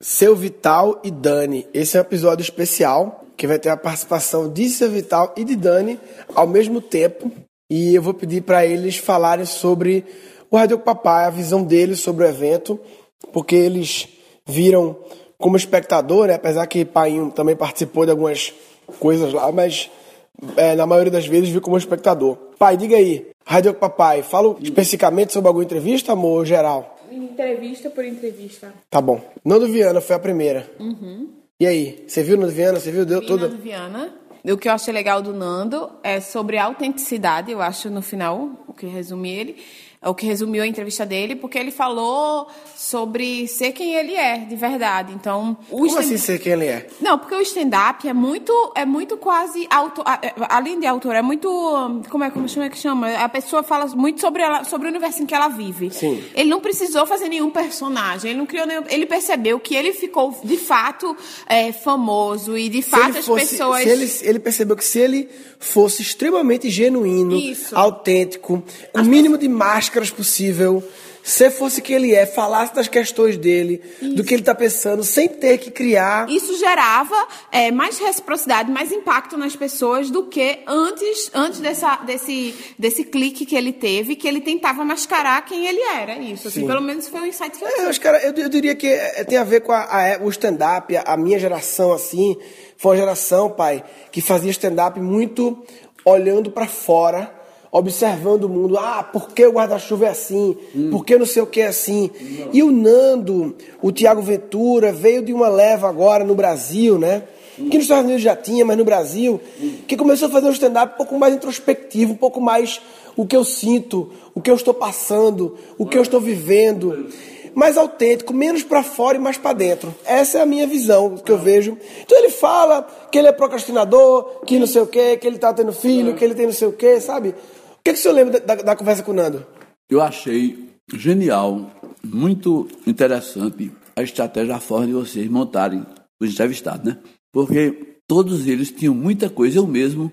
Seu Vital e Dani. Esse é um episódio especial que vai ter a participação de Seu Vital e de Dani ao mesmo tempo. E eu vou pedir para eles falarem sobre o Rádio Papai, a visão deles sobre o evento, porque eles viram como espectador, né? apesar que Painho também participou de algumas coisas lá, mas é, na maioria das vezes viu como espectador. Pai, diga aí, Rádio Papai, fala especificamente sobre alguma entrevista, amor, geral? Entrevista por entrevista. Tá bom. Nando Viana foi a primeira. Uhum. E aí, você viu Nando Viana? Você viu? Deu Vi toda... Nando Viana. O que eu achei legal do Nando é sobre a autenticidade, eu acho, no final, o que resume ele é o que resumiu a entrevista dele, porque ele falou sobre ser quem ele é, de verdade. Então, o Como assim ser quem ele é? Não, porque o stand-up é muito, é muito quase auto, além de autor, é muito, como é como chama que chama? A pessoa fala muito sobre ela, sobre o universo em que ela vive. Sim. Ele não precisou fazer nenhum personagem, ele não criou nenhum, ele percebeu que ele ficou de fato é, famoso e de se fato as fosse, pessoas ele, ele percebeu que se ele fosse extremamente genuíno, Isso. autêntico, o mínimo de máscaras possível, se fosse quem ele é, falasse das questões dele, Isso. do que ele está pensando, sem ter que criar. Isso gerava é, mais reciprocidade, mais impacto nas pessoas do que antes, antes dessa, desse, desse clique que ele teve, que ele tentava mascarar quem ele era. Isso, assim, pelo menos foi o insight que eu é, cara, eu, eu, diria que é, tem a ver com a, a, o stand-up, a, a minha geração, assim, foi uma geração, pai, que fazia stand-up muito olhando para fora observando o mundo. Ah, por que o guarda-chuva é assim? Hum. Por que não sei o que é assim? Não. E o Nando, o Tiago Ventura, veio de uma leva agora no Brasil, né? Hum. Que nos Estados Unidos já tinha, mas no Brasil, hum. que começou a fazer um stand-up um pouco mais introspectivo, um pouco mais o que eu sinto, o que eu estou passando, o que eu estou vivendo mais autêntico, menos para fora e mais para dentro. Essa é a minha visão que eu vejo. Então ele fala que ele é procrastinador, que não sei o quê, que ele tá tendo filho, que ele tem não sei o quê, sabe? Que, que o senhor lembra da, da conversa com o Nando? Eu achei genial, muito interessante a estratégia, a forma de vocês montarem os entrevistados, né? Porque todos eles tinham muita coisa. Eu mesmo,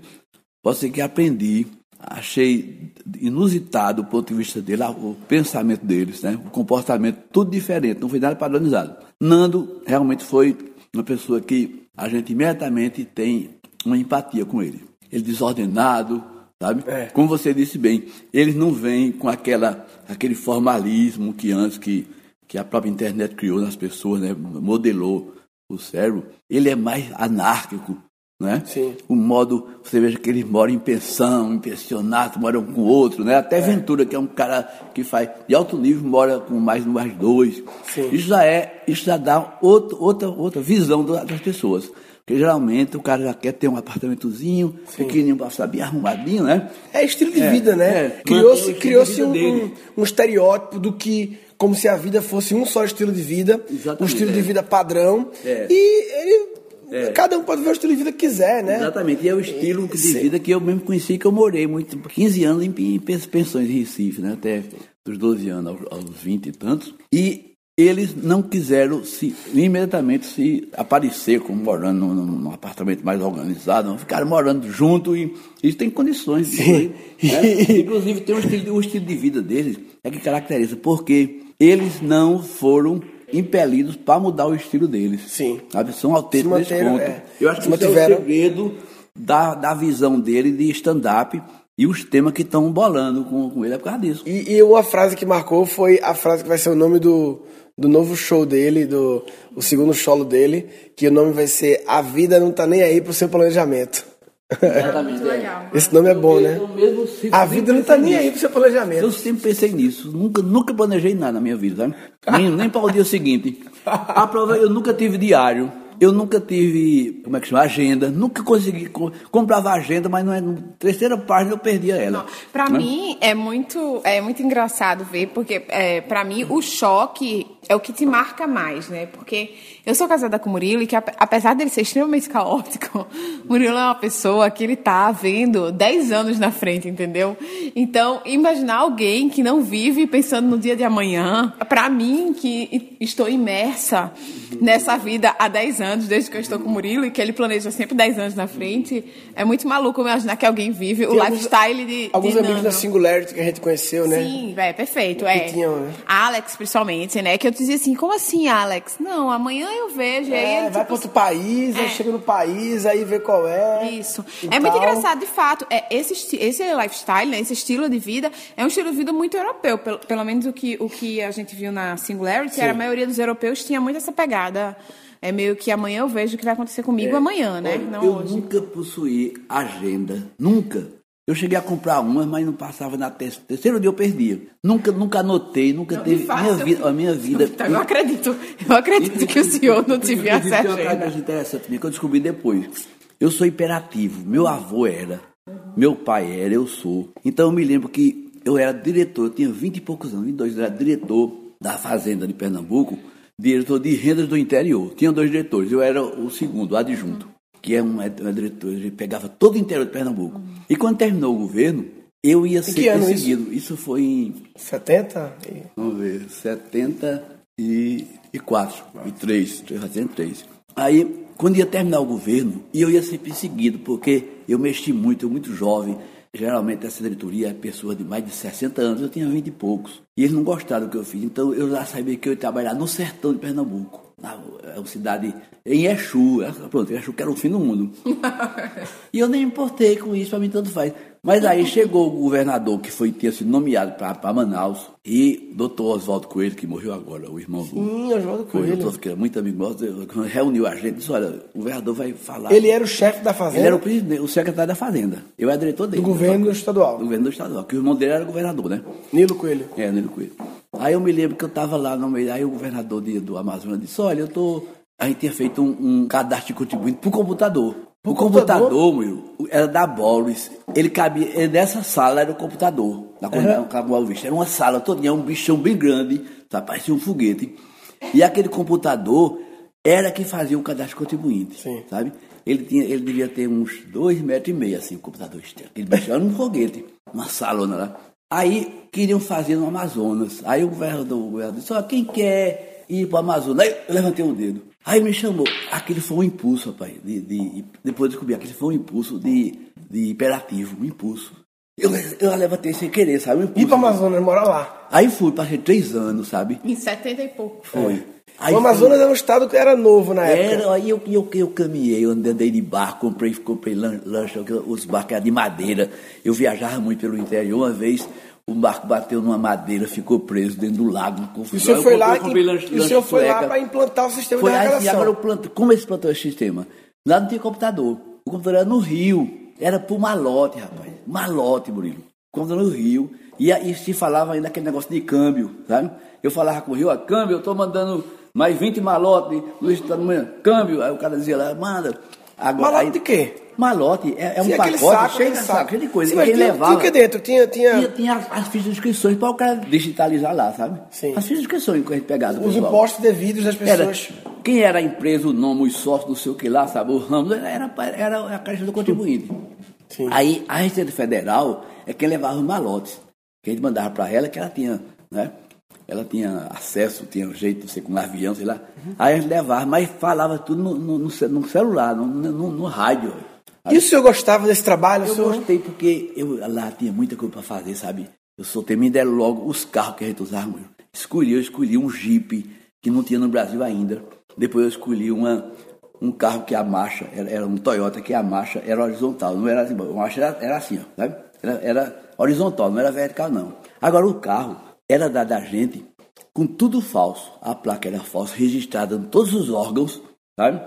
posso dizer que aprendi, achei inusitado o ponto de vista dele, o pensamento deles, né? O comportamento, tudo diferente, não foi nada padronizado. Nando realmente foi uma pessoa que a gente imediatamente tem uma empatia com ele. Ele desordenado, sabe? É. Como você disse bem, eles não vêm com aquela, aquele formalismo que antes que, que a própria internet criou nas pessoas, né? modelou o cérebro. Ele é mais anárquico, né? Sim. O modo, você veja que eles moram em pensão, em pensionato, moram com outro, né? Até é. Ventura, que é um cara que faz de alto nível, mora com mais mais dois. Sim. Isso já é, isso já dá outro, outra, outra visão das pessoas. Porque geralmente o cara já quer ter um apartamentozinho, Sim. pequenininho para bem arrumadinho, né? É estilo de é, vida, né? É. Criou-se criou um, um, um, estereótipo do que, como se a vida fosse um só estilo de vida, Exatamente, um estilo é. de vida padrão. É. E ele é. Cada um pode ver o estilo de vida que quiser, né? Exatamente. E é o estilo de Sim. vida que eu mesmo conheci, que eu morei muito, 15 anos em pensões em Recife, né? Até dos 12 anos aos, aos 20 e tantos. E eles não quiseram se imediatamente se aparecer como morando num, num apartamento mais organizado, não ficaram morando junto e eles têm condições. De, né? Inclusive tem um estilo, o estilo de vida deles é que caracteriza, porque eles não foram impelidos para mudar o estilo deles. Sim. Sabe? São autênticos nesse ponto. É. Eu acho que isso é o segredo da, da visão dele de stand-up e os temas que estão bolando com, com ele é por causa disso. E, e uma frase que marcou foi a frase que vai ser o nome do do novo show dele, do o segundo solo dele, que o nome vai ser A Vida Não Tá Nem Aí Pro Seu Planejamento. Exatamente. É. Esse nome é bom, né? A vida não tá nem aí pro seu planejamento. Eu sempre pensei nisso. Nunca, nunca planejei nada na minha vida, sabe? Nem, nem para o dia seguinte. A prova, eu nunca tive diário. Eu nunca tive, como é que chama, agenda, nunca consegui, comprava agenda, mas não é, na terceira página eu perdia ela. Para né? mim é muito, é muito engraçado ver, porque é, para mim o choque é o que te marca mais, né? Porque eu sou casada com o Murilo e que, apesar dele ser extremamente caótico, Murilo é uma pessoa que ele tá vendo 10 anos na frente, entendeu? Então, imaginar alguém que não vive pensando no dia de amanhã, para mim, que estou imersa nessa vida há 10 anos, desde que eu estou com o Murilo, e que ele planeja sempre 10 anos na frente, é muito maluco imaginar que alguém vive Tem o alguns, lifestyle de. Alguns de amigos da Singularity que a gente conheceu, né? Sim, é perfeito. É. Tinham, né? Alex, principalmente, né? Que eu dizia assim, como assim, Alex? Não, amanhã eu vejo. e aí É, ele, vai tipo, para outro país, aí É. chega no país, aí vê qual é. Isso. É muito tal. engraçado, de fato. É, esse, esse lifestyle, né, esse estilo de vida, é um estilo de vida muito europeu. Pelo, pelo menos o que, o que a gente viu na Singularity, era a maioria dos europeus tinha muito essa pegada. É meio que amanhã eu vejo o que vai acontecer comigo amanhã, né? Olha, Não eu hoje. nunca possuí agenda, nunca. Eu cheguei a comprar uma, mas não passava na te- terceiro dia eu perdia. Nunca, nunca anotei, nunca Não, teve minha vida, a minha vida. Então, eu acredito. Eu acredito que o senhor não tive Inclusive, acesso tem uma coisa interessante minha que eu descobri depois. Eu sou hiperativo. Meu avô era, meu pai era, eu sou. Então eu me lembro que eu era diretor, eu tinha 20 e poucos anos, 22, eu era diretor da Fazenda de Pernambuco, diretor de rendas do interior. Tinha dois diretores, eu era o segundo, o adjunto, que é um, é um diretor, ele pegava todo o interior de Pernambuco. E quando terminou o governo, eu ia ser ano isso? perseguido. Isso? foi em 70? E- Vamos ver, 74, e 3, 3. Aí, quando ia terminar o governo, e eu ia ser perseguido, porque eu mexi muito, eu muito jovem. Geralmente essa diretoria é pessoas de mais de 60 anos, eu tinha 20 e poucos. E eles não gostaram do que eu fiz, então eu já sabia que eu ia trabalhar no sertão de Pernambuco. Na, é uma cidade em Exu, é, pronto, Exu que era o fim do mundo. E eu nem me importei com isso, pra mim tanto faz. Mas aí chegou o governador que foi tinha sido nomeado para Manaus e doutor Oswaldo Coelho, que morreu agora, o irmão do Sim, Oswaldo Coelho, Coelho. que era muito amigo nosso, reuniu a gente e disse, olha, o governador vai falar. Ele era o chefe da fazenda Ele era o, presidente, o secretário da Fazenda. Eu era diretor dele. do governo estadual. Do governo estadual, que o irmão dele era governador, né? Nilo Coelho. É, Nilo Coelho. Aí eu me lembro que eu estava lá no meio, aí o governador de- do Amazonas disse, olha, eu tô... A gente tinha feito um, um cadastro de contribuinte por computador. O computador, computador? Murilo, era da Boris. Ele cabia, ele, nessa sala era o computador, na uhum. Cabo Vista. Era uma sala todinha, um bichão bem grande, sabe, parecia um foguete. E aquele computador era que fazia o cadastro contribuinte, Sim. sabe? Ele, tinha, ele devia ter uns dois metros e meio, assim, o computador externo. Aquele bichão era um foguete, uma salona lá. Aí queriam fazer no Amazonas. Aí o governador, o governador disse, ó, quem quer ir para o Amazonas? Aí eu levantei o dedo. Aí me chamou. Aquele foi um impulso, rapaz. De, de, depois eu descobri, aquele foi um impulso de, de imperativo, um impulso. Eu, eu levantei sem querer, sabe? Um impulso. Ir para Amazonas, morar lá. Aí fui, passei três anos, sabe? Em 70 e pouco. Foi. Aí o Amazonas era um estado que era novo na época. era, aí eu, eu, eu caminhei, eu andei de barco, comprei, comprei lan- lancha, os barcos eram de madeira. Eu viajava muito pelo interior. Uma vez o barco bateu numa madeira, ficou preso dentro do lago. E o confusão. senhor foi lá, e, e o senhor foi lá sueca. para implantar o sistema Foi de assim, arrecadação. agora eu planto. Como eles plantou esse sistema? Lá não tinha computador. O computador era no Rio. Era por malote, rapaz. Malote, Murilo. O computador no Rio. E aí se falava ainda aquele negócio de câmbio, sabe? Eu falava com o Rio, ó, câmbio, eu tô mandando mais 20 malote no estado manhã. Câmbio. Aí o cara dizia lá, manda. Agora, Malote de quê? Malote é, é um aquele pacote saco, cheio de saco, saco. cheio de coisa. Sim, mas tinha- levava. tinha o que dentro? Tinha- tinha- tinha as, as fichas de inscrições para o cara digitalizar lá, sabe? Sim. As fichas de inscrições que a gente pegava. Os pessoal. impostos devidos das Era, pessoas. quem era a empresa, o nome, os sócios, não sei o que lá, sabe? O ramo, era, era, era a caixa do contribuinte. Sim. Aí a Receita Federal é quem levava os malotes. Que a gente mandava para ela, que ela tinha, né? Ela tinha acesso, tinha um jeito, não sei, com um avião, sei lá. Aí a gente levava, mas falava tudo no, no- no ce- no celular, no, no- rádio. E o senhor gostava desse trabalho? Eu senhor- gostei porque eu, lá tinha muita coisa para fazer, sabe? Eu soltei, me deram logo os carros que a gente usava. Escolhi, eu escolhi um Jeep que não tinha no Brasil ainda. Depois eu escolhi uma, um carro que a marcha, era, era um Toyota que a marcha era horizontal, não era assim, a marcha era, era assim, ó, sabe? Era, era horizontal, não era vertical não. Agora o carro era da, da gente com tudo falso. A placa era falsa, registrada em todos os órgãos, sabe?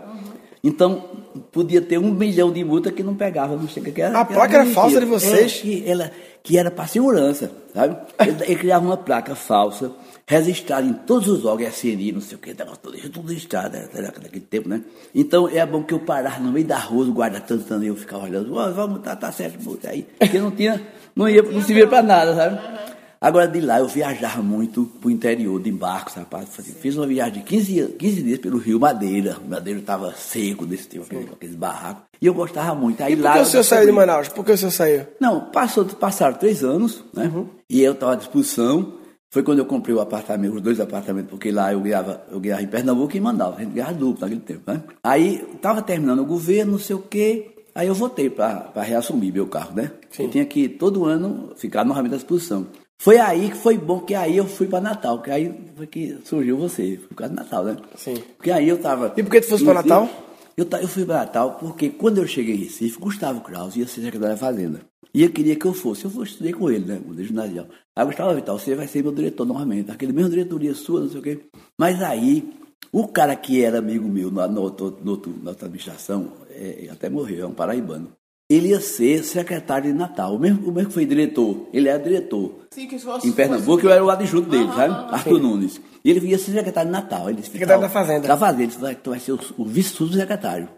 Então, podia ter um milhão de multa que não pegava, não sei o que era. A placa era mentira. falsa de vocês? É, que, ela, que era para segurança, sabe? Ele, ele criava uma placa falsa, registrada em todos os órgãos, SNI, não sei o que, negócio todo, isso tudo registrado, era era daquele tempo, né? Então, é bom que eu parava no meio da rua, os guardas tentando eu ficava olhando, ó, vamos, tá, tá certo, multa aí. Porque não tinha, não ia, não servia para nada, sabe? Agora de lá eu viajava muito pro interior de barco, rapaz. Fiz uma viagem de 15, 15 dias pelo Rio Madeira. O Madeira estava seco desse tempo, aquele- aqueles barracos. E eu gostava muito. Aí E por lá que o senhor saiu de Manaus? Por que o senhor saiu? Não, passou, passaram três anos, né? E eu estava à disposição. Foi quando eu comprei o apartamento, os dois apartamentos, porque lá eu ganhava, eu ganhava em Pernambuco e mandava. A gente ganhava duplo naquele tempo, né? Aí estava terminando o governo, não sei o quê. Aí eu voltei para reassumir meu carro, né? Eu tinha que todo ano ficar novamente à disposição. Foi aí que foi bom, que aí eu fui para Natal, que aí foi que surgiu você, por causa do Natal, né? Sim. Porque aí eu tava. E por que tu fosse pra Natal? Eu, eu fui para Natal porque quando eu cheguei em Recife, Gustavo Kraus ia ser secretário da Fazenda. E eu queria que eu fosse. Eu fui estudei com ele, né? O ginasial. Aí Gustavo Vital, você vai ser meu diretor normalmente. Aquele mesmo diretoria sua, não sei o quê. Mas aí, o cara que era amigo meu outro- no, outro- na outra administração, é, até morreu, é um paraibano. Ele ia ser secretário de Natal. O mesmo, o mesmo que foi diretor. Ele era diretor. Sim, que fosse- Em Pernambuco, eu era o adjunto dele, sabe? Arthur Nunes. E ele ia ser secretário de Natal. Ele disse, Secretário "Vital, da Fazenda." Da Fazenda. Ele disse, vai, tu vai ser o, o vice-secretário.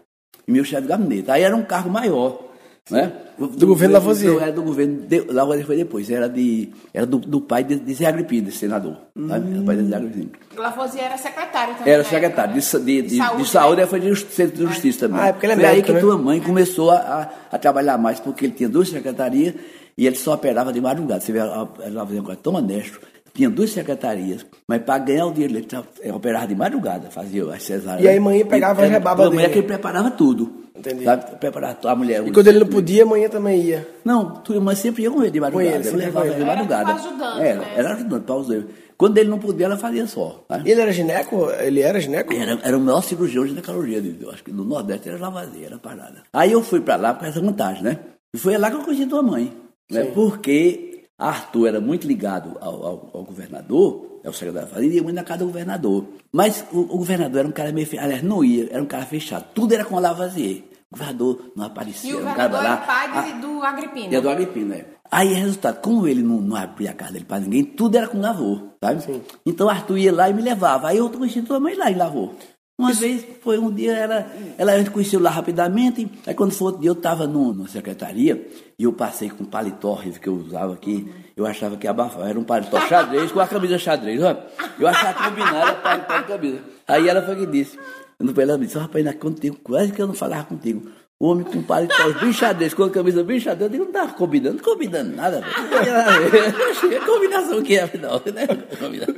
E meu chefe de gabinete. Aí era um cargo maior. Né? Do governo Lavoisier. Não, era do governo. De, Lavoisier foi depois. Era, de, era do, do pai de, de Zé Agripino, senador. Sabe? Era o pai de Zé Agripino. Lavoisier era secretário também. Era né? secretário de, sa- de, de, de saúde. saúde, né? aí foi de centro de justiça também. Ah, é porque ele é foi aí médico, que né? tua mãe começou a, a, a trabalhar mais, porque ele tinha duas secretarias e ele só operava de madrugada. Você vê, ela fazia uma coisa tão honesto. Tinha duas secretarias, mas para ganhar o dinheiro, ele eh, operava de madrugada, fazia as cesáreas. E aí mãe pegava rebabas A mulher dele. que ele preparava tudo. Entendi. Sabe? Preparava a mulher. E quando ele não podia, amanhã também ia. Não, tua mãe sempre ia com ele de madrugada. ele, eu sempre levava ele ele. de madrugada. Era ajudante, Era, né? era ajudante para os erros. Quando ele não podia, ela fazia só. E ele era gineco? Ele era gineco? Era, era o maior cirurgião de ginecologia, de- eu acho que no Nordeste era Lavadeira, era parada. Aí eu fui pra lá com essa vantagem, né? E foi lá que eu conheci tua mãe. Né? Porque Arthur era muito ligado ao, ao- ao governador, é o secretário da Fazenda, e ia muito na casa do governador. Mas o, o governador era um cara meio fechado, aliás, não ia, era um cara fechado. Tudo era com o Lavazier. O governador não aparecia. E o era um cara governador era lá. pai Ah, do Agripino. e a do Agripino, né? Aí, resultado, como ele não, não abria a casa dele pra ninguém, tudo era com Lavor, sabe? Então, Arthur ia lá e me levava. Aí, eu conheci tua mãe lá em Lavor. Uma vez, foi um dia, ela, ela a gente conheceu lá rapidamente. Aí, quando foi outro dia, eu estava numa secretaria e eu passei com um paletó horrível que eu usava aqui. Eu achava que abafava. Era um paletó xadrez com a camisa xadrez, ó. Eu achava combinado paletó e camisa. Aí, ela foi que disse. Ela disse, rapaz, ainda contigo, quase que eu não falava contigo. O homem com paletó bem xadrez, com a camisa bem xadrez, eu digo, não estava combinando, não combinando nada, velho. É combinação que é, afinal, né? Combinação.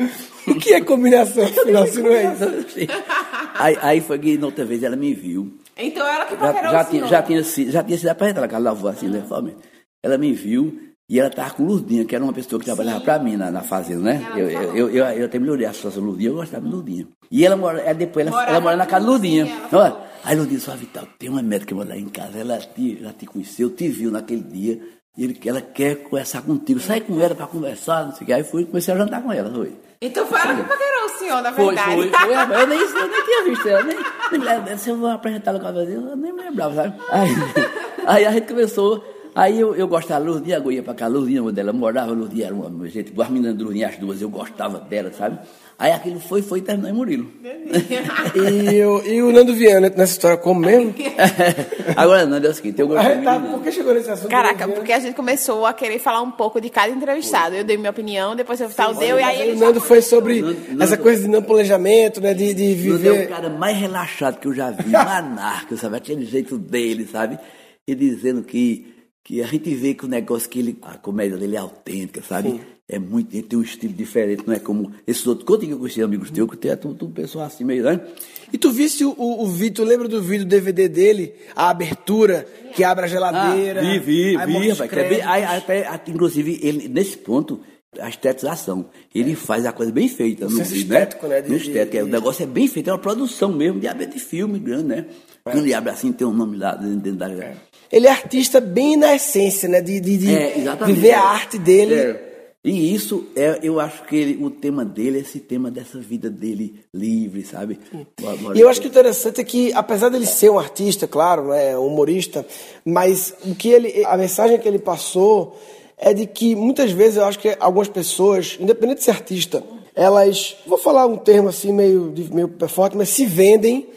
O que é combinação? Afinal, se não é isso. Aí, aí foi que, na outra vez, ela me viu. Então ela que Já, já, tinha, já, tinha, sido- já tinha sido apresentada, ela lavou assim, né? formalmente. Ela me viu e ela estava com Lurdinha, que era uma pessoa que trabalhava para mim na, na fazenda, né? Eu, eu, eu, eu, eu até melhorei a situação do Lurdinha, eu gostava de Lurdinha. E ela mora, ela, depois ela, Morava ela mora na casa do Lurdinha. Olha, aí Lurdinha disse, ó, Vital, tem uma médica que mora lá em casa, ela te, ela te conheceu, te viu naquele dia, e ele, ela quer conversar contigo, sai com ela para conversar, não sei o que. Aí fui, comecei a jantar com ela, foi. Então foi ela que paquerou o senhor, na Foi, verdade. foi, foi. rapaz. Eu nem, eu nem tinha visto ela, nem, nem. Se eu vou apresentar ela com a vez, eu nem me lembrava, sabe? Aí, aí a gente começou, aí eu, eu gostava da Lourdinha, eu ia pra cá, a Lourdinha, onde ela morava, a Lourdinha era uma, uma gente, as meninas do Lourdinha, as duas, eu gostava dela, sabe? Aí aquilo foi, foi e terminou em Murilo. E, o- e o Nando Viana nessa história como mesmo? Agora, não, é o seguinte, eu Ah, gostei tá, muito por que chegou nesse assunto? Caraca, Nando porque a gente começou a querer falar um pouco de cada entrevistado. Eu dei minha opinião, depois o Vital deu, e aí ele o já Nando foi sobre Nando- essa coisa de não planejamento, né? De, de Nando é o viver. cara mais relaxado que eu já vi, um anarca, sabe? Aquele jeito dele, sabe? E dizendo que, que a gente vê que o negócio que ele, a comédia dele é autêntica, sabe? É muito, ele tem um estilo diferente, não é como esses outros. Quando eu conheci amigos teus, que tem tudo, tudo pessoal assim meio, né? E tu visse o, o, vídeo, tu lembra do vídeo DVD dele? A abertura, que abre a geladeira. Ah, vi, vi, aí vi, rapaz. que é bem- aí, até, inclusive, ele, nesse ponto, a estetização. Ele faz a coisa bem feita no Senso vídeo, estético, né? De- No estético, é, de- O negócio é bem feito, é uma produção mesmo, de de filme grande, né? Quando ele abre assim, tem um nome lá dentro da... Ele é artista bem na essência, né? De, de, de É, viver a arte dele. É. E isso, é, eu acho que ele- o tema dele é esse tema dessa vida dele livre, sabe? E eu acho que o interessante é que, apesar dele ser um artista, claro, né, um humorista, mas o que ele, a mensagem que ele passou é de que muitas vezes eu acho que algumas pessoas, independente de ser artista, elas, vou falar um termo assim meio, meio forte, mas se vendem,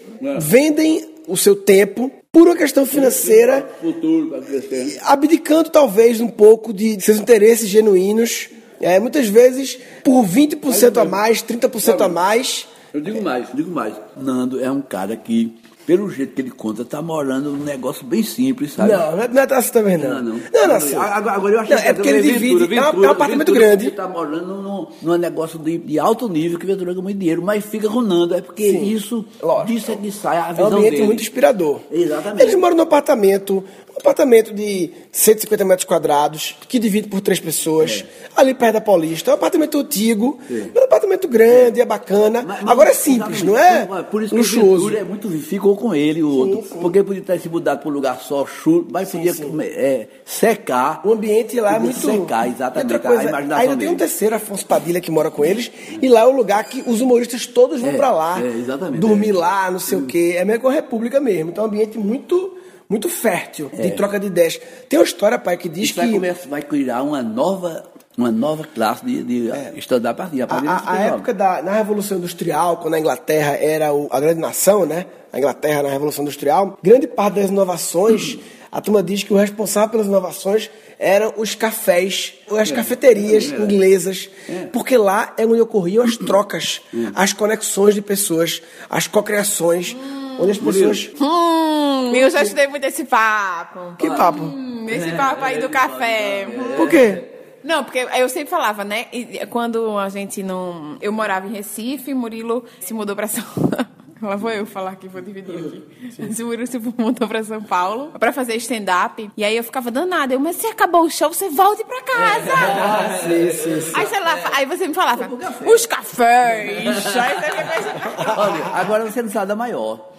vendem o seu tempo por uma questão financeira Futuro crescer. abdicando talvez um pouco de seus interesses genuínos, é, muitas vezes por 20% a mais, 30% a mais. Eu digo mais, digo mais. Nando é um cara que, pelo jeito que ele conta, tá morando num negócio bem simples, sabe? Não, não é- é assim também não. Não, não. Não, não, assim. Agora, agora eu acho Não, é porque ele divide, é um- é um apartamento grande. Ele tá morando num, num negócio de, de alto nível que Ventura ganha muito dinheiro, mas fica com Nando. É porque Sim, isso, lógico. disso é que sai a É um visão ambiente dele. muito inspirador. Exatamente. Eles moram num apartamento, Um apartamento de 150 metros quadrados, que divide por três pessoas, ali perto da Paulista. É um apartamento antigo, mas é apartamento grande, é bacana. Mas- mas- Agora é simples, não é? Por- isso que luxuoso. o Ventura é muito ficou com ele o outro, porque podia ter se mudado para um lugar só chulo, mas podia é, secar. O ambiente lá é muito. secar, exatamente. outra coisa, a imaginação ainda tem um terceiro, Afonso Padilha, que mora com eles, e lá é o lugar que os humoristas todos vão É, pra lá. é, exatamente, Dormir é. lá, não sei o quê. É meio que uma república mesmo. Então é um ambiente muito, muito fértil de troca de ideias. Tem uma história, pai, que diz É. Isso vai, que. começar- vai criar uma nova, uma nova classe de, de estudar a partir, a A, a- época da na Revolução Industrial, quando a Inglaterra era o- a grande nação, né? A Inglaterra na Revolução Industrial, grande parte das inovações, a turma diz que o responsável pelas inovações eram os cafés, as cafeterias inglesas, porque lá é onde ocorriam as trocas, as conexões de pessoas, as cocriações, onde as pessoas. Hum, eu já estudei muito esse papo. Que papo? Hum, esse papo aí do café. Por quê? Não, porque eu sempre falava, né? e Quando a gente não. Eu morava em Recife, Murilo se mudou pra São Lá vou eu falar que vou dividir aqui. Esse Murilo se mudou pra São Paulo pra fazer stand-up. E aí eu ficava danada. Eu, mas se acabou o show, você volte pra casa. Ah, sim, sim, sim. Aí, sei lá, aí você me falava, os cafés. Aí você Olha, agora você não sabe da maior.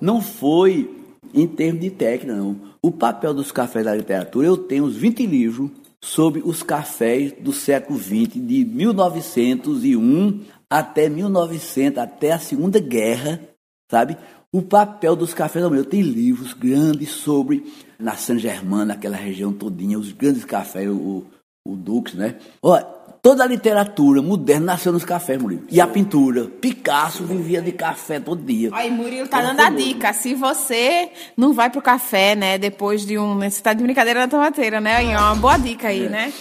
Não foi em termos de técnica, não. O papel dos cafés da literatura, eu tenho uns 20 livros sobre os cafés do século XX, de 1901 até 1900, até a Segunda Guerra, sabe? O papel dos cafés da. Eu tenho livros grandes sobre na Saint-Germain, naquela região todinha, os grandes cafés, o, o Dux, né? Olha, toda a literatura moderna nasceu nos cafés, Murilo. E a pintura. Picasso vivia de café todo dia. Aí, Murilo tá dando a dica. Se você não vai pro café, né, depois de um. Você tá de brincadeira na tomateira, né? Ó, uma boa dica aí, né?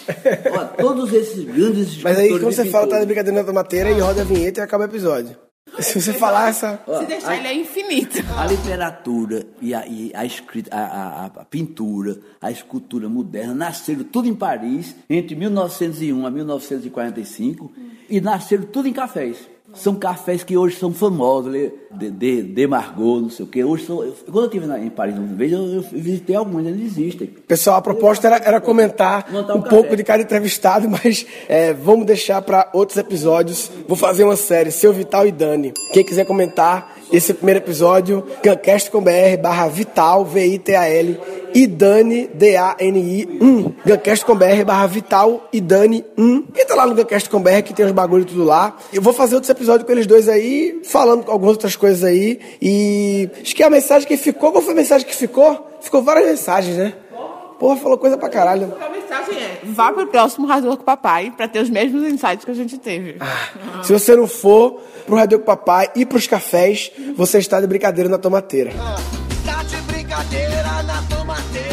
Olha, todos esses grandes Mas aí quando você fala tá de brincadeira na tomateira e roda a vinheta e acaba o episódio. Se você falar essa. Se deixar, ele é infinito. A literatura e a, e a escrita, a, a- a pintura, a escultura moderna nasceram tudo em Paris entre 1901 a 1945 e nasceram tudo em cafés. São cafés que hoje são famosos, né? de, de, de Margot, não sei o quê. Hoje são, eu- quando eu estive em Paris uma vez, eu, eu visitei alguns, eles existem. Pessoal, a proposta era, era comentar um um pouco de cada entrevistado, mas é, vamos deixar para outros episódios. Vou fazer uma série, Seu Vital e Dani. Quem quiser comentar esse primeiro episódio, gancast.com.br barra Vital, V-I-T-A-L, e Dani, D-A-N-I, 1. Gancast.com.br barra Vital e Dani 1. Entra lá no Gancast.com.br que tem os bagulho tudo lá. Eu vou fazer outros episódios com eles dois aí, falando com algumas outras coisas aí. E acho que a mensagem que ficou, qual foi a mensagem que ficou? Ficou várias mensagens, né? Porra, falou coisa pra caralho. Vá pro próximo Razor com o Papai pra ter os mesmos insights que a gente teve. Se você não for pro Radio com Papai e pros cafés, você está de brincadeira na tomateira. Tá de brincadeira na tomateira.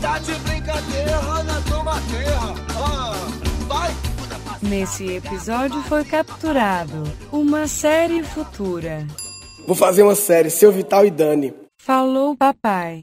Tá de brincadeira na tomateira. Ah, vai. Nesse episódio foi capturado uma série futura. Vou fazer uma série, Seu Vital e Dani. Falou papai.